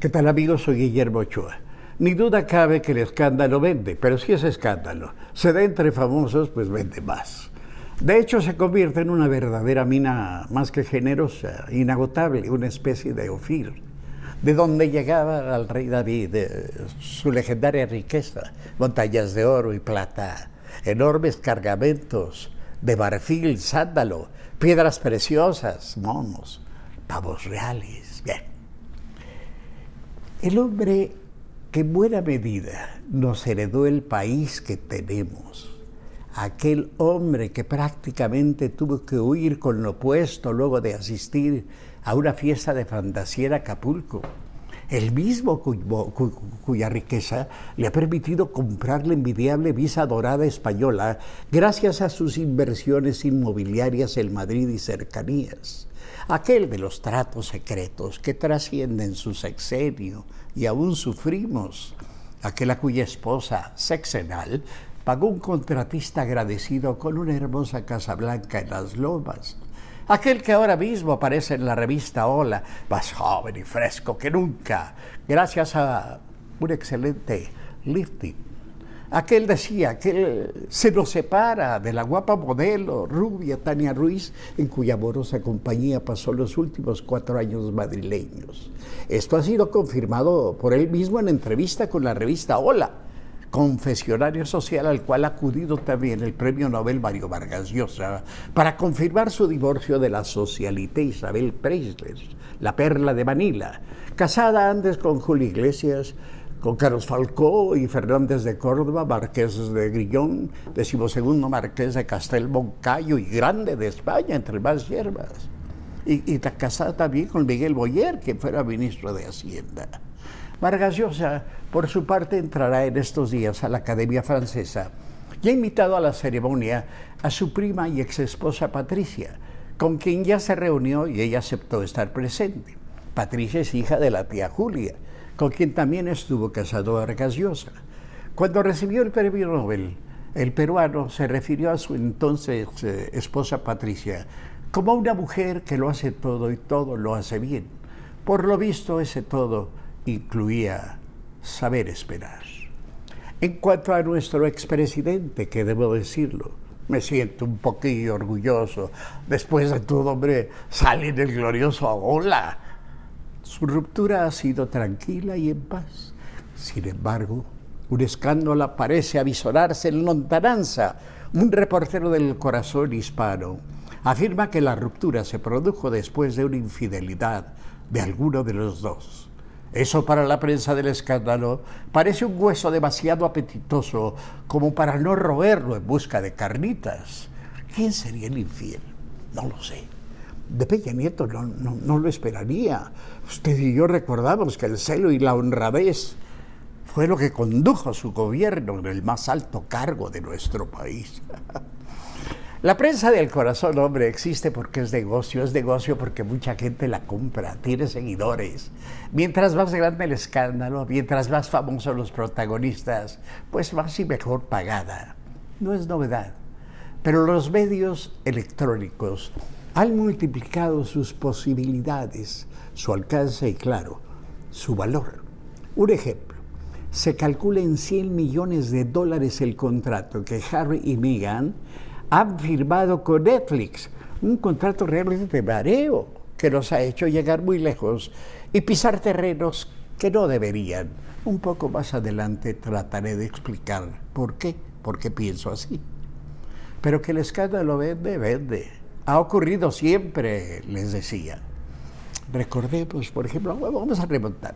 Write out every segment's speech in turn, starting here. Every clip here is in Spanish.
¿Qué tal amigos? Soy Guillermo Ochoa. Ni duda cabe que el escándalo vende, pero si es escándalo se da entre famosos, pues vende más. De hecho, se convierte en una verdadera mina más que generosa, inagotable, una especie de Ofir, de donde llegaba al rey David eh, su legendaria riqueza, montañas de oro y plata, enormes cargamentos de marfil, sándalo, piedras preciosas, monos, pavos reales. Bien. El hombre que en buena medida nos heredó el país que tenemos, aquel hombre que prácticamente tuvo que huir con lo puesto luego de asistir a una fiesta de fantasía en Acapulco, el mismo cuya riqueza le ha permitido comprar la envidiable visa dorada española gracias a sus inversiones inmobiliarias en Madrid y cercanías. Aquel de los tratos secretos que trascienden su sexenio y aún sufrimos. Aquel a cuya esposa, sexenal, pagó un contratista agradecido con una hermosa casa blanca en las lomas Aquel que ahora mismo aparece en la revista Hola, más joven y fresco que nunca, gracias a un excelente lifting. Aquel decía que se nos separa de la guapa modelo rubia Tania Ruiz, en cuya amorosa compañía pasó los últimos cuatro años madrileños. Esto ha sido confirmado por él mismo en entrevista con la revista Hola confesionario social al cual ha acudido también el premio Nobel Mario Vargas Llosa para confirmar su divorcio de la socialité Isabel Preisler, la perla de Manila, casada antes con Julio Iglesias, con Carlos Falcó y Fernández de Córdoba, marqués de Grillón, decimosegundo marqués de Castel Moncayo y grande de España, entre más hierbas. Y, y casada también con Miguel Boyer, que fuera ministro de Hacienda. Vargas Llosa, por su parte, entrará en estos días a la Academia Francesa y ha invitado a la ceremonia a su prima y ex esposa Patricia, con quien ya se reunió y ella aceptó estar presente. Patricia es hija de la tía Julia, con quien también estuvo casado Vargas Llosa. Cuando recibió el premio Nobel, el peruano se refirió a su entonces eh, esposa Patricia como una mujer que lo hace todo y todo lo hace bien. Por lo visto, ese todo incluía saber esperar. En cuanto a nuestro expresidente, que debo decirlo, me siento un poquillo orgulloso. Después de todo, hombre, sale del glorioso Hola. Su ruptura ha sido tranquila y en paz. Sin embargo, un escándalo parece avisorarse en lontananza. Un reportero del corazón hispano afirma que la ruptura se produjo después de una infidelidad de alguno de los dos. Eso para la prensa del escándalo parece un hueso demasiado apetitoso como para no roerlo en busca de carnitas. ¿Quién sería el infiel? No lo sé. De Peña Nieto no, no, lo esperaría. Usted y yo recordamos que el celo y la honradez fue lo que condujo a su gobierno en el más alto cargo de nuestro país. La prensa del corazón, hombre, existe porque es negocio, es negocio porque mucha gente la compra, tiene seguidores. Mientras más grande el escándalo, mientras más famosos los protagonistas, pues más y mejor pagada. No es novedad. Pero los medios electrónicos han multiplicado sus posibilidades, su alcance y, claro, su valor. Un ejemplo, se calcula en 100 millones de dólares el contrato que Harry y Meghan han firmado con Netflix un contrato realmente de mareo que nos ha hecho llegar muy lejos y pisar terrenos que no deberían. Un poco más adelante trataré de explicar por qué, por qué pienso así. Pero que el escándalo vende, vende. Ha ocurrido siempre, les decía. Recordemos, por ejemplo, vamos a remontar.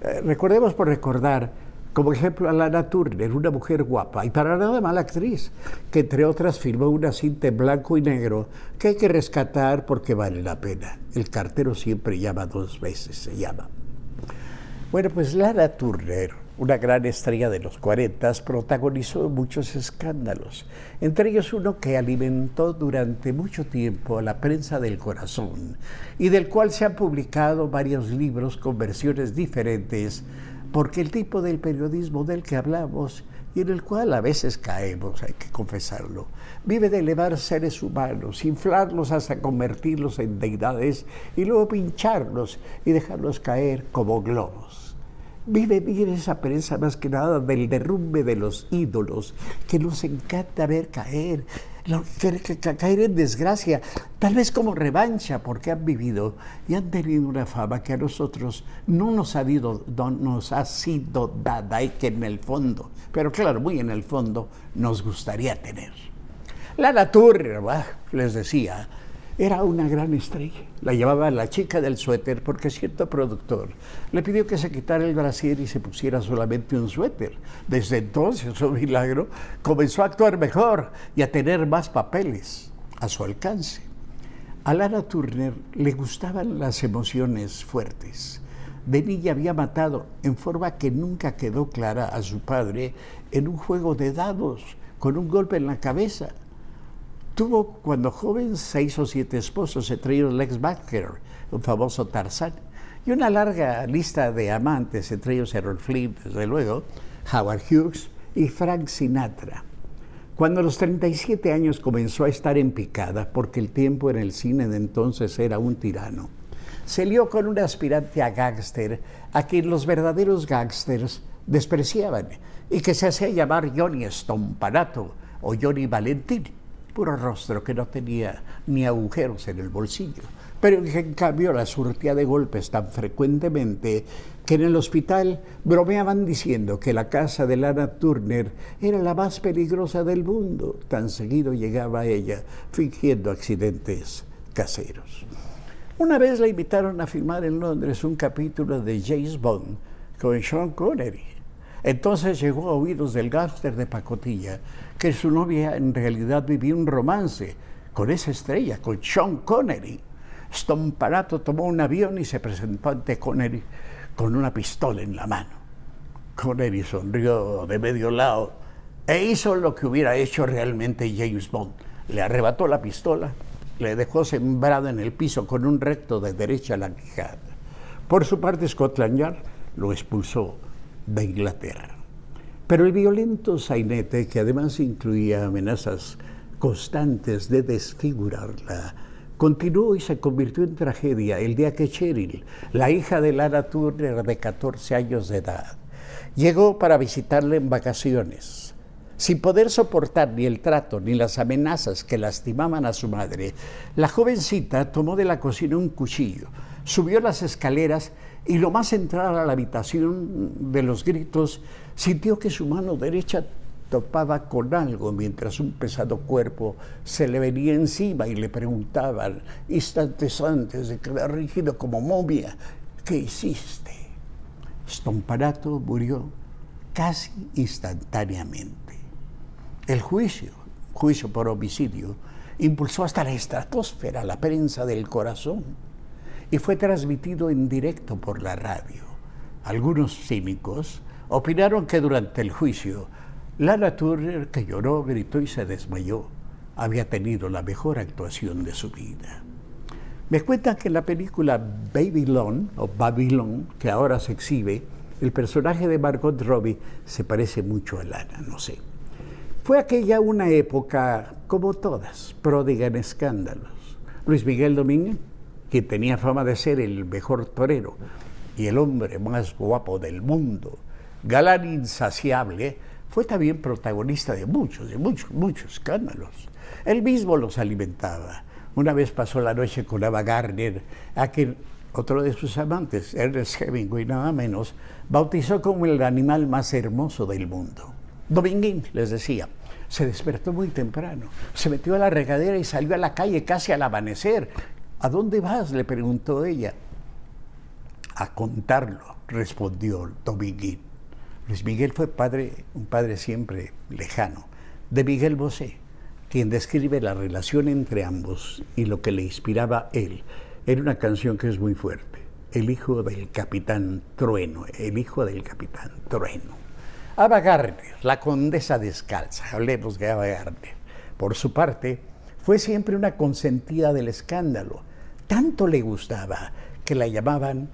Eh, recordemos por recordar como ejemplo a Lana Turner, una mujer guapa y para nada mala actriz, que entre otras firmó una cinta en blanco y negro que hay que rescatar porque vale la pena. El cartero siempre llama dos veces, se llama. Bueno, pues Lana Turner, una gran estrella de los 40, protagonizó muchos escándalos, entre ellos uno que alimentó durante mucho tiempo la prensa del corazón y del cual se han publicado varios libros con versiones diferentes porque el tipo del periodismo del que hablamos y en el cual a veces caemos, hay que confesarlo. Vive de elevar seres humanos, inflarlos hasta convertirlos en deidades y luego pincharlos y dejarlos caer como globos. Vive bien esa prensa más que nada del derrumbe de los ídolos que nos encanta ver caer caer en desgracia, tal vez como revancha, porque han vivido y han tenido una fama que a nosotros no nos ha, nos ha sido dada y que en el fondo, pero claro, muy en el fondo, nos gustaría tener. La natura, les decía, era una gran estrella. La llevaba la chica del suéter porque cierto productor le pidió que se quitara el brasier y se pusiera solamente un suéter. Desde entonces, un milagro, comenzó a actuar mejor y a tener más papeles a su alcance. A Lara Turner le gustaban las emociones fuertes. De niña había matado en forma que nunca quedó clara a su padre en un juego de dados con un golpe en la cabeza Tuvo cuando joven seis o siete esposos, entre ellos Lex Baker, un famoso Tarzán, y una larga lista de amantes, entre ellos Errol Flynn, desde luego, Howard Hughes y Frank Sinatra. Cuando a los 37 años comenzó a estar en picada, porque el tiempo en el cine de entonces era un tirano, se lió con un aspirante a gángster a quien los verdaderos gángsters despreciaban y que se hacía llamar Johnny Stompanato o Johnny Valentín puro rostro que no tenía ni agujeros en el bolsillo, pero que en cambio la surtía de golpes tan frecuentemente que en el hospital bromeaban diciendo que la casa de Lana Turner era la más peligrosa del mundo. Tan seguido llegaba ella fingiendo accidentes caseros. Una vez la invitaron a filmar en Londres un capítulo de James Bond con Sean Connery. Entonces llegó a oídos del gángster de pacotilla que su novia en realidad vivía un romance con esa estrella, con Sean Connery. Stomparato tomó un avión y se presentó ante Connery con una pistola en la mano. Connery sonrió de medio lado e hizo lo que hubiera hecho realmente James Bond. Le arrebató la pistola, le dejó sembrado en el piso con un recto de derecha a la quijada. Por su parte, Scotland Yard lo expulsó de Inglaterra. Pero el violento sainete, que además incluía amenazas constantes de desfigurarla, continuó y se convirtió en tragedia el día que Cheryl, la hija de Lara Turner de 14 años de edad, llegó para visitarle en vacaciones. Sin poder soportar ni el trato ni las amenazas que lastimaban a su madre, la jovencita tomó de la cocina un cuchillo, subió las escaleras y lo más entrar a la habitación de los gritos, sintió que su mano derecha topaba con algo mientras un pesado cuerpo se le venía encima y le preguntaban, instantes antes de quedar rígido como momia, ¿qué hiciste? Stomparato murió casi instantáneamente. El juicio, juicio por homicidio, impulsó hasta la estratosfera la prensa del corazón y fue transmitido en directo por la radio. Algunos cínicos opinaron que durante el juicio, Lana Turner, que lloró, gritó y se desmayó, había tenido la mejor actuación de su vida. Me cuentan que en la película Babylon, o Babylon, que ahora se exhibe, el personaje de Margot Robbie se parece mucho a Lana, no sé. Fue aquella una época, como todas, pródiga en escándalos. Luis Miguel Domínguez que tenía fama de ser el mejor torero y el hombre más guapo del mundo, galán insaciable, fue también protagonista de muchos, de muchos, muchos escándalos. Él mismo los alimentaba. Una vez pasó la noche con Ava Gardner, a quien otro de sus amantes, Ernest Hemingway, nada menos, bautizó como el animal más hermoso del mundo. Dominguín, les decía, se despertó muy temprano, se metió a la regadera y salió a la calle casi al amanecer, ¿A dónde vas? le preguntó ella. A contarlo, respondió Dominguín. Luis Miguel fue padre, un padre siempre lejano, de Miguel Bosé, quien describe la relación entre ambos y lo que le inspiraba él en una canción que es muy fuerte, El hijo del capitán Trueno, el hijo del capitán Trueno. Ava Gardner, la condesa descalza, hablemos de Ava Gardner. Por su parte, fue siempre una consentida del escándalo tanto le gustaba que la llamaban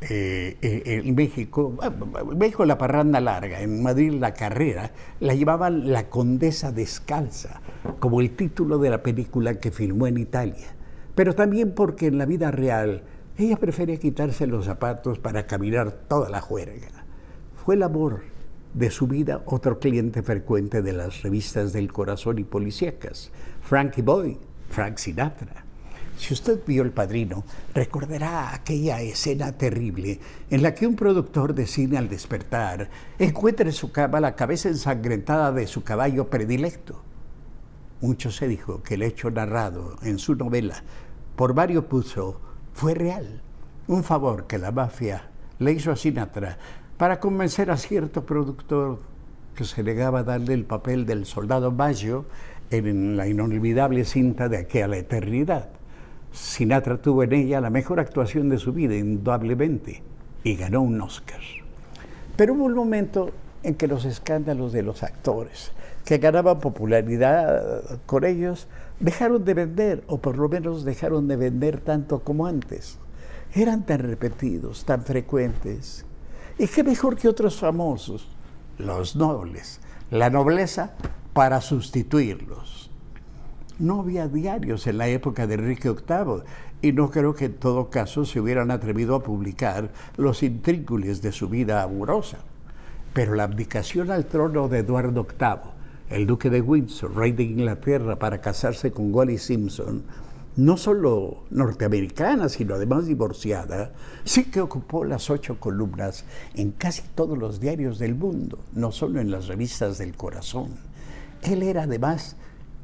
eh, eh, en México, en México la parranda larga, en Madrid la carrera, la llevaban la condesa descalza, como el título de la película que filmó en Italia. Pero también porque en la vida real ella prefería quitarse los zapatos para caminar toda la juerga. Fue el amor de su vida otro cliente frecuente de las revistas del corazón y policíacas, Frankie Boy, Frank Sinatra. Si usted vio El Padrino, recordará aquella escena terrible en la que un productor de cine al despertar encuentra en su cama la cabeza ensangrentada de su caballo predilecto. Mucho se dijo que el hecho narrado en su novela por Mario Puzo fue real, un favor que la mafia le hizo a Sinatra para convencer a cierto productor que se negaba a darle el papel del soldado Baggio en la inolvidable cinta de aquí a la eternidad. Sinatra tuvo en ella la mejor actuación de su vida, indudablemente, y ganó un Oscar. Pero hubo un momento en que los escándalos de los actores, que ganaban popularidad con ellos, dejaron de vender, o por lo menos dejaron de vender tanto como antes. Eran tan repetidos, tan frecuentes. ¿Y qué mejor que otros famosos? Los nobles. La nobleza para sustituirlos. No había diarios en la época de Enrique VIII y no creo que en todo caso se hubieran atrevido a publicar los intrínculos de su vida amorosa. Pero la abdicación al trono de Eduardo VIII el duque de Windsor, rey de Inglaterra, para casarse con Wally Simpson, no solo norteamericana, sino además divorciada, sí que ocupó las ocho columnas en casi todos los diarios del mundo, no solo en las revistas del corazón. Él era además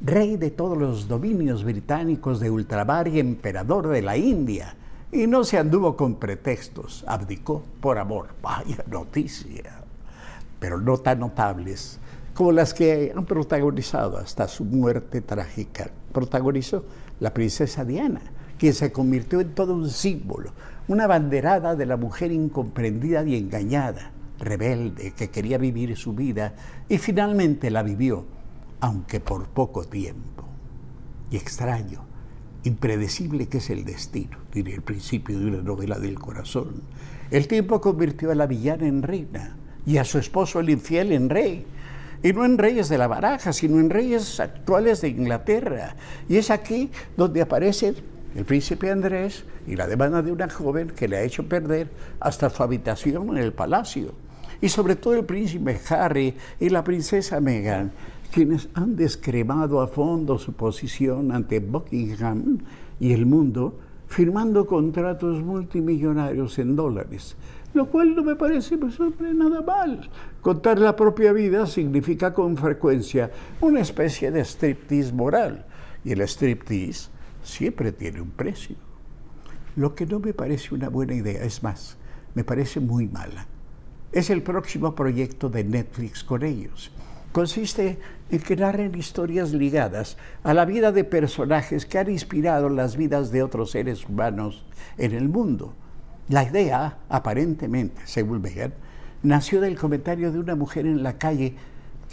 rey de todos los dominios británicos de ultramar y emperador de la India. Y no se anduvo con pretextos, abdicó por amor. Vaya noticia. Pero no tan notables como las que han protagonizado hasta su muerte trágica. Protagonizó la princesa Diana, quien se convirtió en todo un símbolo, una banderada de la mujer incomprendida y engañada, rebelde, que quería vivir su vida y finalmente la vivió, aunque por poco tiempo. Y extraño, impredecible que es el destino, diría el principio de una novela del corazón. El tiempo convirtió a la villana en reina y a su esposo el infiel en rey y no en reyes de la baraja, sino en reyes actuales de Inglaterra. Y es aquí donde aparece el príncipe Andrés y la demanda de una joven que le ha hecho perder hasta su habitación en el palacio. Y sobre todo el príncipe Harry y la princesa Meghan, quienes han descremado a fondo su posición ante Buckingham y el mundo, firmando contratos multimillonarios en dólares lo cual no me parece pues, nada mal. Contar la propia vida significa con frecuencia una especie de striptease moral, y el striptease siempre tiene un precio. Lo que no me parece una buena idea, es más, me parece muy mala. Es el próximo proyecto de Netflix con ellos. Consiste en que narren historias ligadas a la vida de personajes que han inspirado las vidas de otros seres humanos en el mundo la idea, aparentemente, según Beger, nació del comentario de una mujer en la calle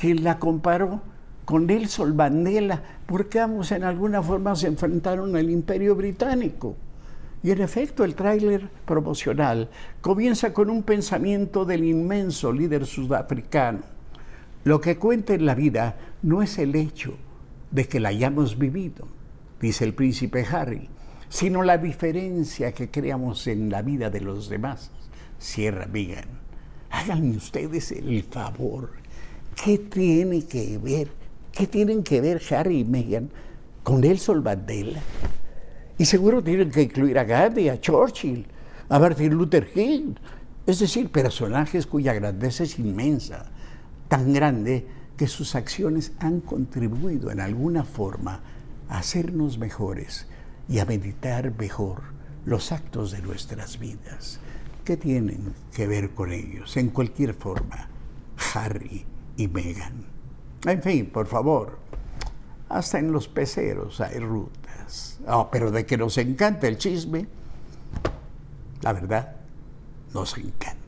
que la comparó con Nelson Mandela, porque ambos en alguna forma se enfrentaron al imperio británico. Y en efecto, el tráiler promocional comienza con un pensamiento del inmenso líder sudafricano. Lo que cuenta en la vida no es el hecho de que la hayamos vivido, dice el príncipe Harry, sino la diferencia que creamos en la vida de los demás. Sierra Megan, háganme ustedes el favor. ¿Qué tiene que ver? ¿Qué tienen que ver Harry y Meghan con Nelson Mandela? Y seguro tienen que incluir a Gandhi, a Churchill, a Martin Luther King. Es decir, personajes cuya grandeza es inmensa, tan grande que sus acciones han contribuido en alguna forma a hacernos mejores y a meditar mejor los actos de nuestras vidas. ¿Qué tienen que ver con ellos? En cualquier forma, Harry y Meghan. En fin, por favor, hasta en los peceros hay rutas. Oh, pero de que nos encanta el chisme, la verdad, nos encanta.